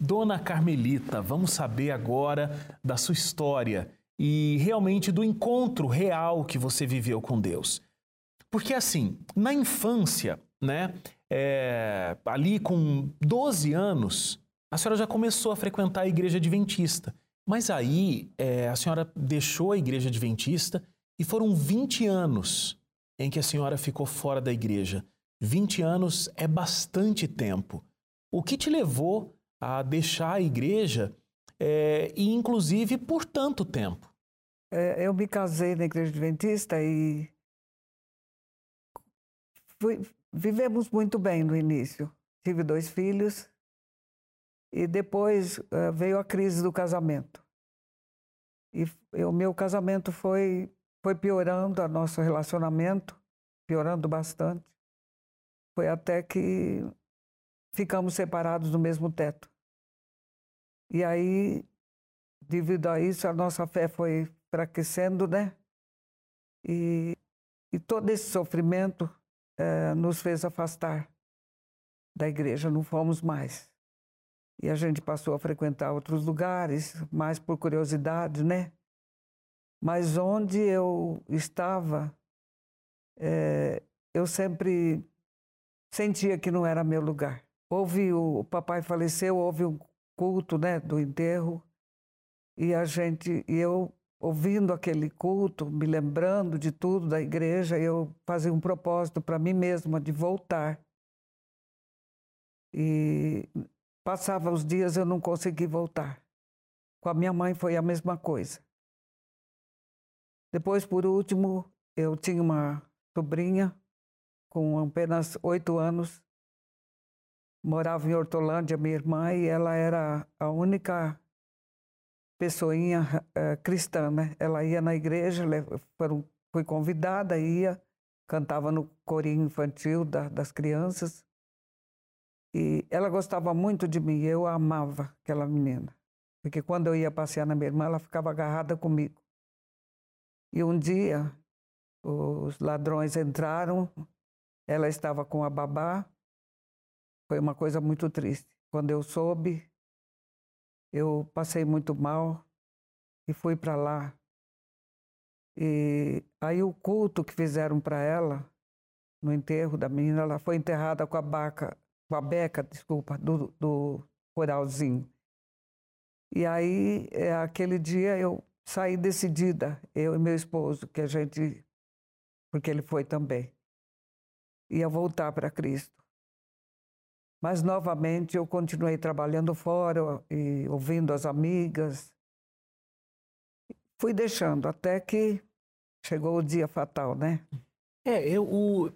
Dona Carmelita, vamos saber agora da sua história e realmente do encontro real que você viveu com Deus. Porque assim, na infância, né, é, ali com 12 anos, a senhora já começou a frequentar a igreja adventista. Mas aí é, a senhora deixou a igreja adventista e foram 20 anos em que a senhora ficou fora da igreja. 20 anos é bastante tempo. O que te levou a deixar a igreja é, e, inclusive, por tanto tempo? É, eu me casei na igreja adventista e fui, vivemos muito bem no início. Tive dois filhos e depois uh, veio a crise do casamento. E o meu casamento foi, foi piorando, o nosso relacionamento, piorando bastante. Foi até que ficamos separados no mesmo teto. E aí, devido a isso, a nossa fé foi enfraquecendo, né? E, e todo esse sofrimento é, nos fez afastar da igreja, não fomos mais. E a gente passou a frequentar outros lugares, mais por curiosidade, né? Mas onde eu estava, é, eu sempre sentia que não era meu lugar. Houve o, o papai faleceu, houve um culto, né, do enterro, e a gente, e eu ouvindo aquele culto, me lembrando de tudo da igreja, eu fazia um propósito para mim mesma de voltar. E passava os dias eu não consegui voltar. Com a minha mãe foi a mesma coisa. Depois, por último, eu tinha uma sobrinha com apenas oito anos morava em Hortolândia, minha irmã, e ela era a única pessoinha uh, cristã, né? Ela ia na igreja, foi convidada, ia, cantava no corinho infantil da, das crianças. E ela gostava muito de mim, eu amava aquela menina. Porque quando eu ia passear na minha irmã, ela ficava agarrada comigo. E um dia, os ladrões entraram, ela estava com a babá, foi uma coisa muito triste. Quando eu soube, eu passei muito mal e fui para lá. E aí o culto que fizeram para ela, no enterro da menina, ela foi enterrada com a baca, com a beca, desculpa, do, do coralzinho. E aí, é, aquele dia, eu saí decidida, eu e meu esposo, que a gente, porque ele foi também, ia voltar para Cristo. Mas novamente eu continuei trabalhando fora e ouvindo as amigas. Fui deixando até que chegou o dia fatal, né? É, eu, o,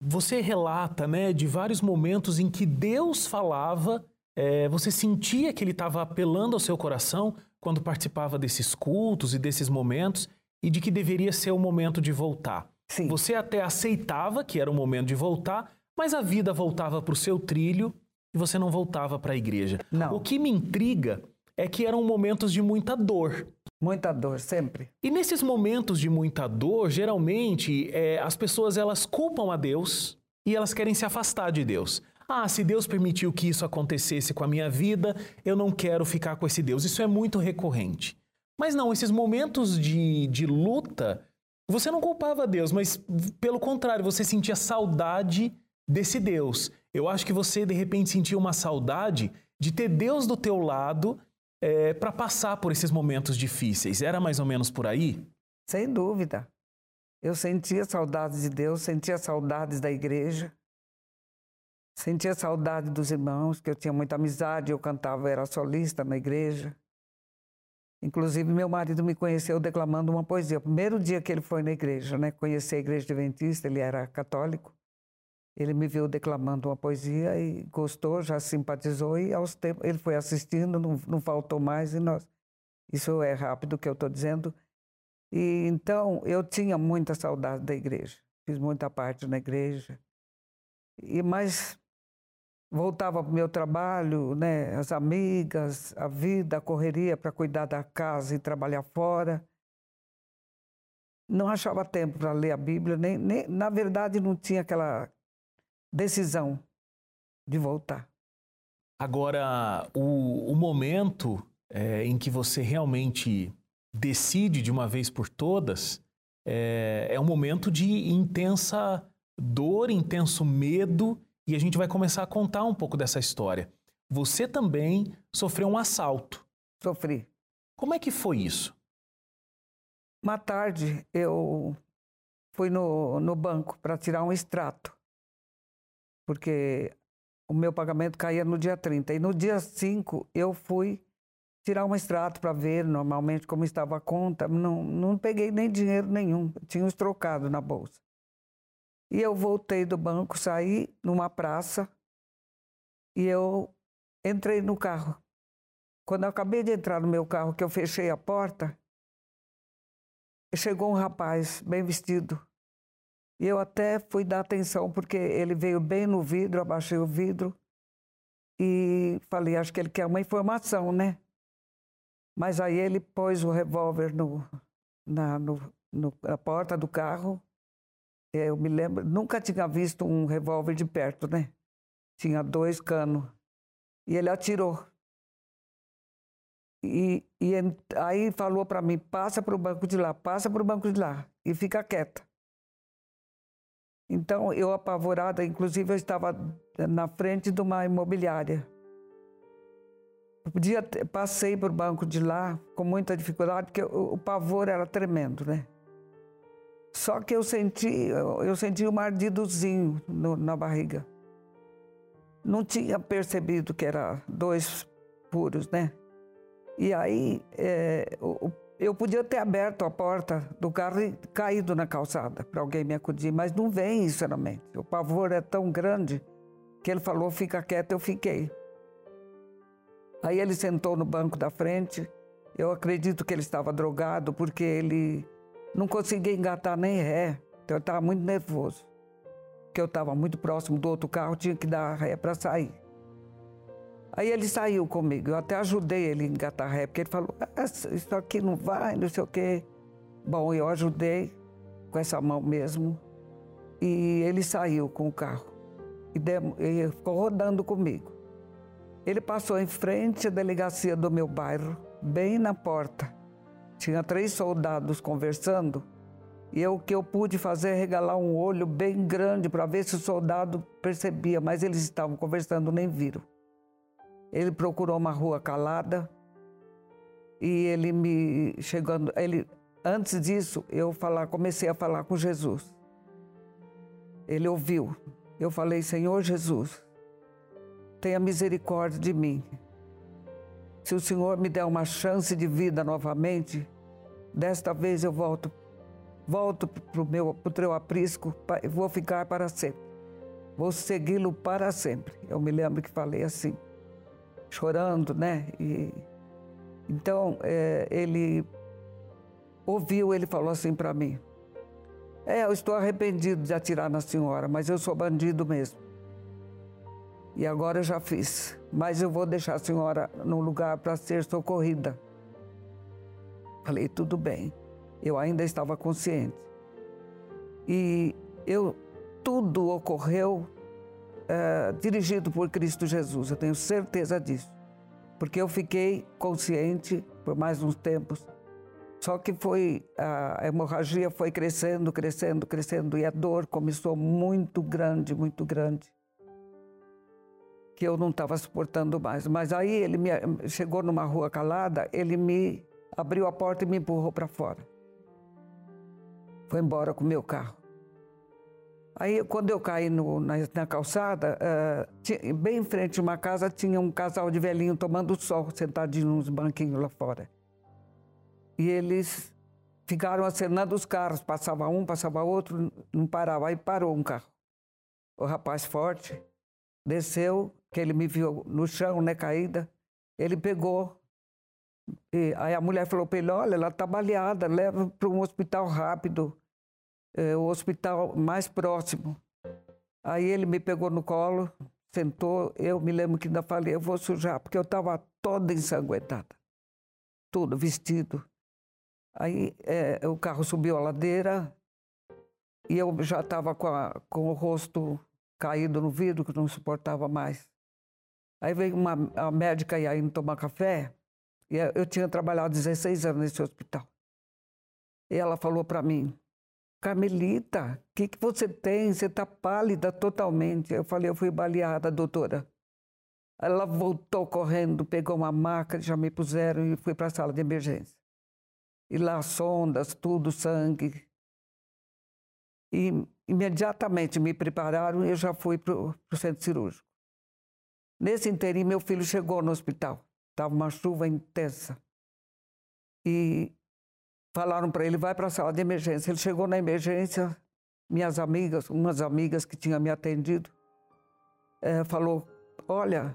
você relata, né, de vários momentos em que Deus falava, é, você sentia que Ele estava apelando ao seu coração quando participava desses cultos e desses momentos e de que deveria ser o momento de voltar. Sim. Você até aceitava que era o momento de voltar, mas a vida voltava para o seu trilho e você não voltava para a igreja. Não. O que me intriga é que eram momentos de muita dor. Muita dor, sempre. E nesses momentos de muita dor, geralmente é, as pessoas elas culpam a Deus e elas querem se afastar de Deus. Ah, se Deus permitiu que isso acontecesse com a minha vida, eu não quero ficar com esse Deus. Isso é muito recorrente. Mas não, esses momentos de, de luta, você não culpava Deus, mas pelo contrário, você sentia saudade desse Deus. Eu acho que você de repente sentiu uma saudade de ter Deus do teu lado é, para passar por esses momentos difíceis. Era mais ou menos por aí? Sem dúvida. Eu sentia saudades de Deus, sentia saudades da igreja, sentia saudade dos irmãos, que eu tinha muita amizade, eu cantava, era solista na igreja. Inclusive, meu marido me conheceu declamando uma poesia. O primeiro dia que ele foi na igreja, né? Conhecer a igreja adventista, ele era católico. Ele me viu declamando uma poesia e gostou, já simpatizou e aos tempos ele foi assistindo, não, não faltou mais e nós. Isso é rápido que eu estou dizendo. E então eu tinha muita saudade da igreja. Fiz muita parte na igreja. E mas voltava para o meu trabalho, né, as amigas, a vida, a correria para cuidar da casa e trabalhar fora. Não achava tempo para ler a Bíblia, nem, nem na verdade não tinha aquela decisão de voltar. Agora, o, o momento é, em que você realmente decide de uma vez por todas é, é um momento de intensa dor, intenso medo, e a gente vai começar a contar um pouco dessa história. Você também sofreu um assalto. Sofri. Como é que foi isso? Uma tarde eu fui no, no banco para tirar um extrato, porque o meu pagamento caía no dia 30. E no dia 5 eu fui tirar um extrato para ver normalmente como estava a conta. Não, não peguei nem dinheiro nenhum, tinha os trocados na bolsa. E eu voltei do banco, saí numa praça e eu entrei no carro. Quando eu acabei de entrar no meu carro, que eu fechei a porta, chegou um rapaz bem vestido. E eu até fui dar atenção, porque ele veio bem no vidro, abaixei o vidro e falei, acho que ele quer uma informação, né? Mas aí ele pôs o revólver no, na, no, no, na porta do carro. Eu me lembro, nunca tinha visto um revólver de perto, né? Tinha dois canos. E ele atirou. E, e aí falou para mim: passa para o banco de lá, passa para o banco de lá e fica quieta. Então eu apavorada, inclusive eu estava na frente de uma imobiliária. Dia passei para o banco de lá com muita dificuldade, porque o, o pavor era tremendo, né? Só que eu senti, eu, senti um ardidozinho no, na barriga. Não tinha percebido que era dois furos, né? E aí é, eu podia ter aberto a porta do carro e caído na calçada para alguém me acudir, mas não vem isso na mente. O pavor é tão grande que ele falou: fica quieto, eu fiquei. Aí ele sentou no banco da frente. Eu acredito que ele estava drogado porque ele não conseguia engatar nem ré. Então eu estava muito nervoso. Porque eu estava muito próximo do outro carro, tinha que dar ré para sair. Aí ele saiu comigo, eu até ajudei ele a engatar ré, porque ele falou, ah, isso aqui não vai, não sei o quê. Bom, eu ajudei com essa mão mesmo, e ele saiu com o carro, e, e ficou rodando comigo. Ele passou em frente à delegacia do meu bairro, bem na porta. Tinha três soldados conversando, e eu, o que eu pude fazer é regalar um olho bem grande para ver se o soldado percebia, mas eles estavam conversando, nem viram. Ele procurou uma rua calada e ele me chegando, ele antes disso eu falar, comecei a falar com Jesus. Ele ouviu. Eu falei: "Senhor Jesus, tenha misericórdia de mim. Se o Senhor me der uma chance de vida novamente, desta vez eu volto volto para o meu pro teu aprisco, vou ficar para sempre. Vou segui-lo para sempre. Eu me lembro que falei assim chorando, né? E, então, é, ele ouviu, ele falou assim para mim: É, eu estou arrependido de atirar na senhora, mas eu sou bandido mesmo. E agora eu já fiz, mas eu vou deixar a senhora num lugar para ser socorrida. Falei, tudo bem. Eu ainda estava consciente. E eu tudo ocorreu é, dirigido por Cristo Jesus, eu tenho certeza disso. Porque eu fiquei consciente por mais uns tempos. Só que foi a hemorragia foi crescendo, crescendo, crescendo e a dor começou muito grande, muito grande. Que eu não estava suportando mais. Mas aí ele me, chegou numa rua calada, ele me abriu a porta e me empurrou para fora. Foi embora com o meu carro. Aí, quando eu caí no, na, na, calçada, uh, tinha, bem em frente de uma casa, tinha um casal de velhinho tomando sol, sentadinho nos banquinhos lá fora. E eles ficaram acenando os carros, passava um, passava outro, não parava. Aí parou um carro. O rapaz forte desceu, que ele me viu no chão, né, caída. Ele pegou. E aí a mulher falou para ele: Olha, ela está baleada, leva para um hospital rápido é, o hospital mais próximo. Aí ele me pegou no colo, sentou. Eu me lembro que ainda falei: eu vou sujar, porque eu estava toda ensanguentada, tudo vestido. Aí é, o carro subiu a ladeira e eu já estava com, com o rosto caído no vidro, que não suportava mais. Aí veio uma a médica ia indo tomar café, e eu tinha trabalhado 16 anos nesse hospital. E ela falou para mim, Carmelita, o que, que você tem? Você está pálida totalmente. Eu falei, eu fui baleada, doutora. Ela voltou correndo, pegou uma maca, já me puseram e fui para a sala de emergência. E lá sondas, tudo, sangue. E imediatamente me prepararam e eu já fui para o centro cirúrgico. Nesse interim, meu filho chegou no hospital. Estava uma chuva intensa. E falaram para ele, vai para a sala de emergência. Ele chegou na emergência, minhas amigas, umas amigas que tinham me atendido, é, falou, olha,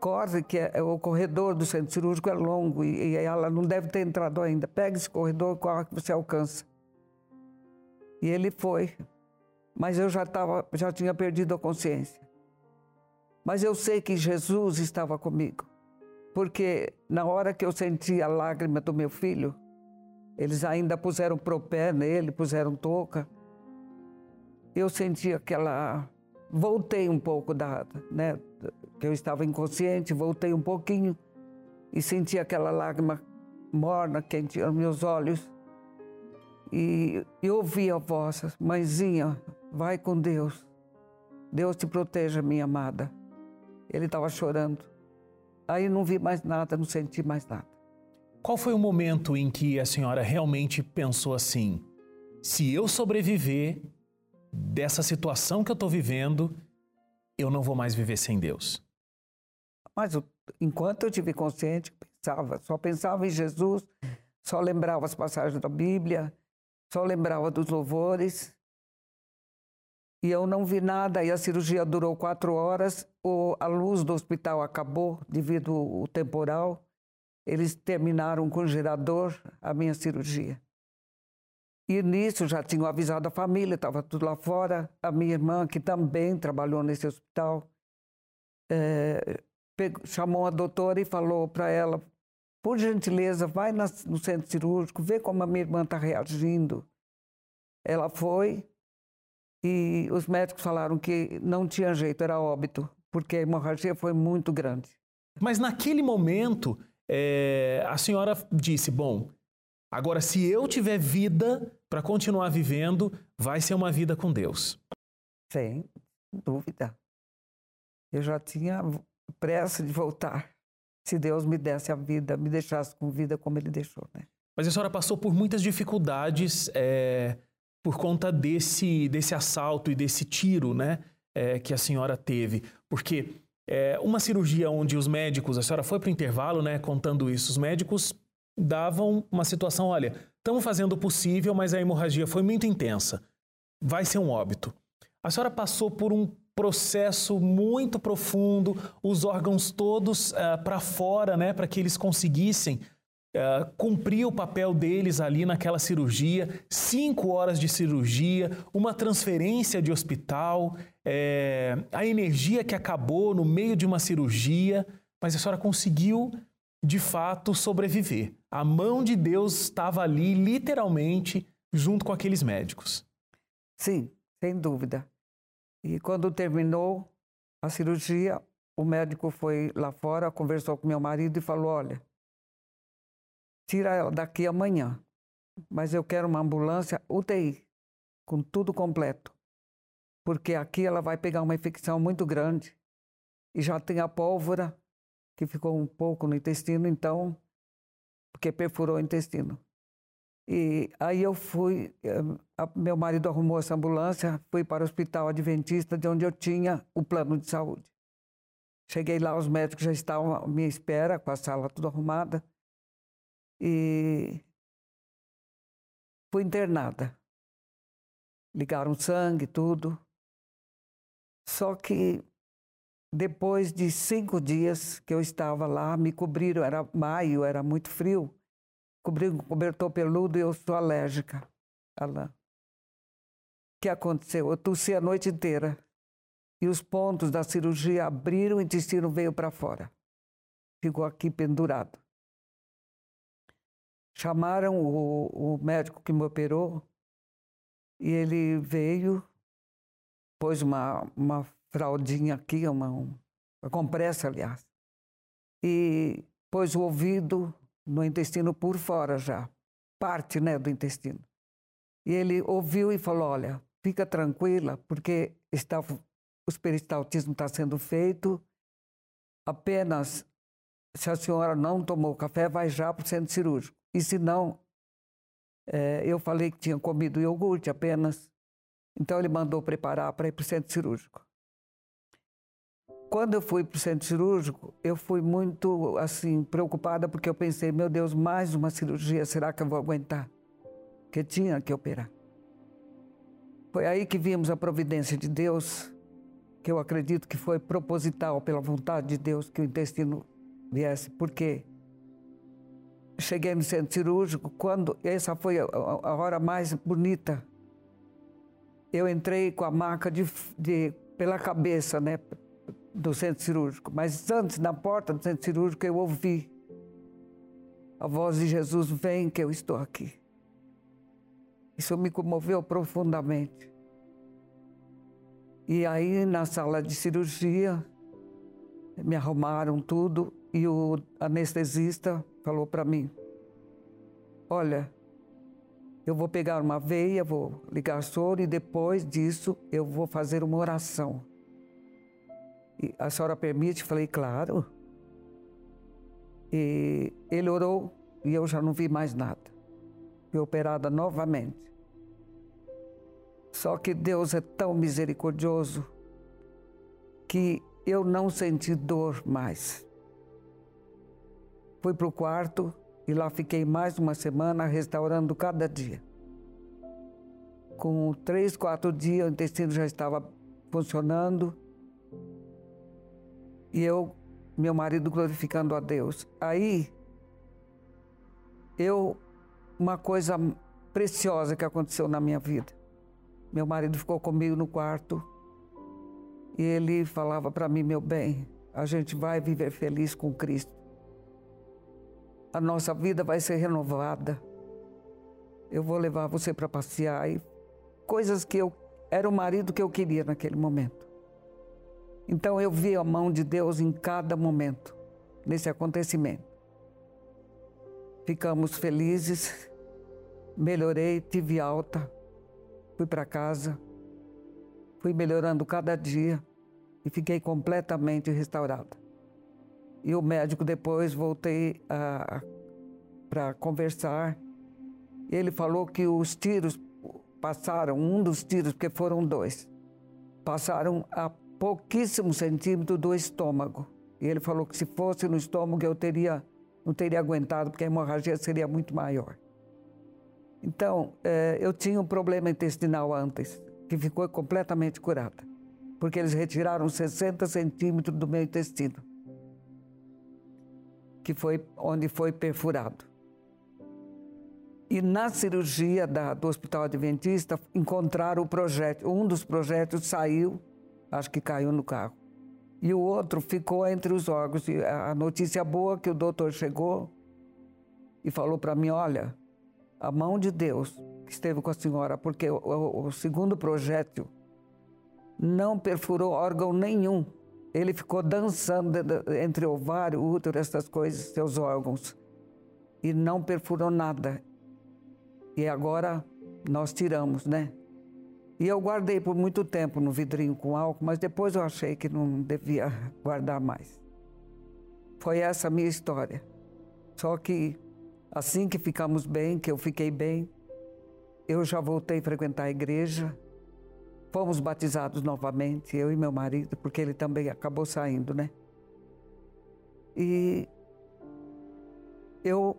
corre que é, o corredor do centro cirúrgico é longo e, e, ela não deve ter entrado ainda. Pega esse corredor, corre que você alcança. E ele foi, mas eu já, tava, já tinha perdido a consciência. Mas eu sei que Jesus estava comigo, porque na hora que eu senti a lágrima do meu filho, eles ainda puseram propé nele, puseram touca. Eu senti aquela. Voltei um pouco da. Né, que eu estava inconsciente, voltei um pouquinho e senti aquela lágrima morna quente nos meus olhos. E eu ouvi a voz: Mãezinha, vai com Deus. Deus te proteja, minha amada. Ele estava chorando. Aí não vi mais nada, não senti mais nada. Qual foi o momento em que a senhora realmente pensou assim: se eu sobreviver dessa situação que eu estou vivendo, eu não vou mais viver sem Deus? Mas enquanto eu tive consciente, pensava, só pensava em Jesus, só lembrava as passagens da Bíblia, só lembrava dos louvores. E eu não vi nada, e a cirurgia durou quatro horas, o, a luz do hospital acabou devido ao temporal. Eles terminaram com gerador a minha cirurgia. E nisso já tinham avisado a família, estava tudo lá fora. A minha irmã, que também trabalhou nesse hospital, é, pegou, chamou a doutora e falou para ela: por gentileza, vai na, no centro cirúrgico, vê como a minha irmã está reagindo. Ela foi e os médicos falaram que não tinha jeito, era óbito, porque a hemorragia foi muito grande. Mas naquele momento, é, a senhora disse: bom, agora se eu tiver vida para continuar vivendo, vai ser uma vida com Deus. Sem dúvida. Eu já tinha pressa de voltar. Se Deus me desse a vida, me deixasse com vida como Ele deixou, né? Mas a senhora passou por muitas dificuldades é, por conta desse, desse assalto e desse tiro, né? É, que a senhora teve. Porque é, uma cirurgia onde os médicos, a senhora foi para o intervalo, né, contando isso, os médicos davam uma situação, olha, estamos fazendo o possível, mas a hemorragia foi muito intensa, vai ser um óbito. A senhora passou por um processo muito profundo, os órgãos todos uh, é, para fora, né, para que eles conseguissem uh, cumprir o papel deles ali naquela cirurgia, cinco horas de cirurgia, uma transferência de hospital, é, a energia que acabou no meio de uma cirurgia, mas a senhora conseguiu de fato sobreviver. A mão de Deus estava ali, literalmente, junto com aqueles médicos. Sim, sem dúvida. E quando terminou a cirurgia, o médico foi lá fora, conversou com meu marido e falou: Olha, tira ela daqui amanhã, mas eu quero uma ambulância UTI, com tudo completo porque aqui ela vai pegar uma infecção muito grande e já tem a pólvora que ficou um pouco no intestino, então, porque perfurou o intestino. E aí eu fui, eh, meu marido arrumou essa ambulância, fui para o Hospital Adventista, de onde eu tinha o plano de saúde. Cheguei lá, os médicos já estavam à minha espera, com a sala tudo arrumada. E fui internada. Ligaram sangue, tudo. Só que depois de cinco dias que eu estava lá, me cobriram, era maio, era muito frio, cobriram com cobertor peludo e eu sou alérgica à lã. O que aconteceu? Eu tossi a noite inteira e os pontos da cirurgia abriram, o intestino veio para fora. Ficou aqui pendurado. Chamaram o, o médico que me operou e ele veio pôs uma, uma fraldinha aqui, uma, um, com pressa, aliás. E pôs o ouvido no intestino por fora já, parte né, do intestino. E ele ouviu e falou: Olha, fica tranquila, porque está, o peristaltismo está sendo feito. Apenas se a senhora não tomou café, vai já para o centro cirúrgico. E se não, é, eu falei que tinha comido iogurte apenas. Então ele mandou preparar para ir para o centro cirúrgico. Quando eu fui para o centro cirúrgico, eu fui muito assim preocupada porque eu pensei, meu Deus, mais uma cirurgia, será que eu vou aguentar? Porque tinha que operar. Foi aí que vimos a providência de Deus, que eu acredito que foi proposital pela vontade de Deus que o intestino viesse, porque cheguei no centro cirúrgico quando essa foi a, a hora mais bonita. Eu entrei com a maca de, de pela cabeça, né? do centro cirúrgico, mas antes, na porta do centro cirúrgico, eu ouvi a voz de Jesus: Vem que eu estou aqui. Isso me comoveu profundamente. E aí, na sala de cirurgia, me arrumaram tudo e o anestesista falou para mim: Olha, eu vou pegar uma veia, vou ligar soro e depois disso eu vou fazer uma oração. E a senhora permite? Falei, claro. E ele orou e eu já não vi mais nada. Fui operada novamente. Só que Deus é tão misericordioso que eu não senti dor mais. Fui para o quarto e lá fiquei mais uma semana restaurando cada dia. Com três, quatro dias o intestino já estava funcionando e eu, meu marido glorificando a Deus. Aí, eu, uma coisa preciosa que aconteceu na minha vida. Meu marido ficou comigo no quarto e ele falava para mim, meu bem, a gente vai viver feliz com Cristo. A nossa vida vai ser renovada. Eu vou levar você para passear e coisas que eu era o marido que eu queria naquele momento. Então eu vi a mão de Deus em cada momento, nesse acontecimento. Ficamos felizes, melhorei, tive alta, fui para casa, fui melhorando cada dia e fiquei completamente restaurada. E o médico depois voltei para conversar. Ele falou que os tiros passaram, um dos tiros, porque foram dois, passaram a pouquíssimo centímetro do estômago. E ele falou que se fosse no estômago eu teria, não teria aguentado, porque a hemorragia seria muito maior. Então, é, eu tinha um problema intestinal antes, que ficou completamente curada, porque eles retiraram 60 centímetros do meu intestino, que foi onde foi perfurado. E na cirurgia da, do Hospital Adventista, encontraram o projétil. Um dos projéteis saiu acho que caiu no carro. E o outro ficou entre os órgãos. E a notícia boa é que o doutor chegou e falou para mim: olha, a mão de Deus que esteve com a senhora, porque o, o, o segundo projétil não perfurou órgão nenhum. Ele ficou dançando entre ovário, útero, essas coisas, seus órgãos. E não perfurou nada. E agora nós tiramos, né? E eu guardei por muito tempo no vidrinho com álcool, mas depois eu achei que não devia guardar mais. Foi essa a minha história. Só que assim que ficamos bem, que eu fiquei bem, eu já voltei a frequentar a igreja. Fomos batizados novamente, eu e meu marido, porque ele também acabou saindo, né? E eu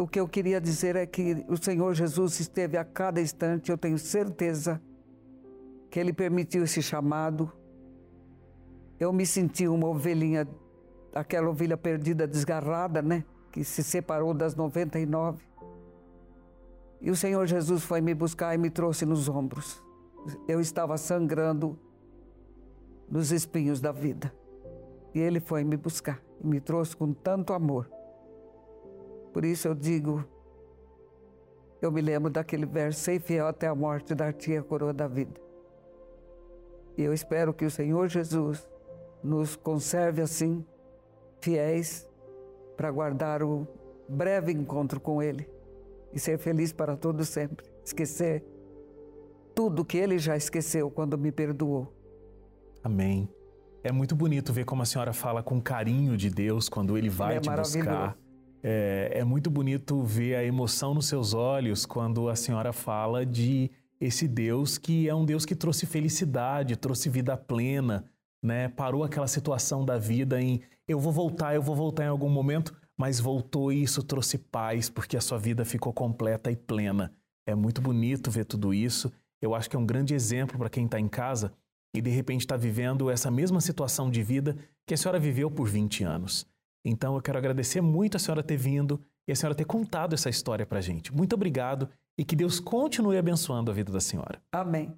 o que eu queria dizer é que o Senhor Jesus esteve a cada instante, eu tenho certeza que Ele permitiu esse chamado. Eu me senti uma ovelhinha, aquela ovelha perdida, desgarrada, né? Que se separou das 99. E o Senhor Jesus foi me buscar e me trouxe nos ombros. Eu estava sangrando nos espinhos da vida. E Ele foi me buscar e me trouxe com tanto amor. Por isso eu digo, eu me lembro daquele verso: sei fiel até a morte, dar-te a coroa da vida. E eu espero que o Senhor Jesus nos conserve assim, fiéis, para guardar o breve encontro com Ele e ser feliz para todo sempre. Esquecer tudo que Ele já esqueceu quando me perdoou. Amém. É muito bonito ver como a senhora fala com carinho de Deus quando Ele vai é te buscar. É, é muito bonito ver a emoção nos seus olhos quando a senhora fala de esse Deus que é um Deus que trouxe felicidade, trouxe vida plena, né? Parou aquela situação da vida em eu vou voltar, eu vou voltar em algum momento, mas voltou e isso trouxe paz porque a sua vida ficou completa e plena. É muito bonito ver tudo isso. Eu acho que é um grande exemplo para quem está em casa e de repente está vivendo essa mesma situação de vida que a senhora viveu por 20 anos. Então eu quero agradecer muito a senhora ter vindo e a senhora ter contado essa história para a gente. Muito obrigado e que Deus continue abençoando a vida da senhora. Amém.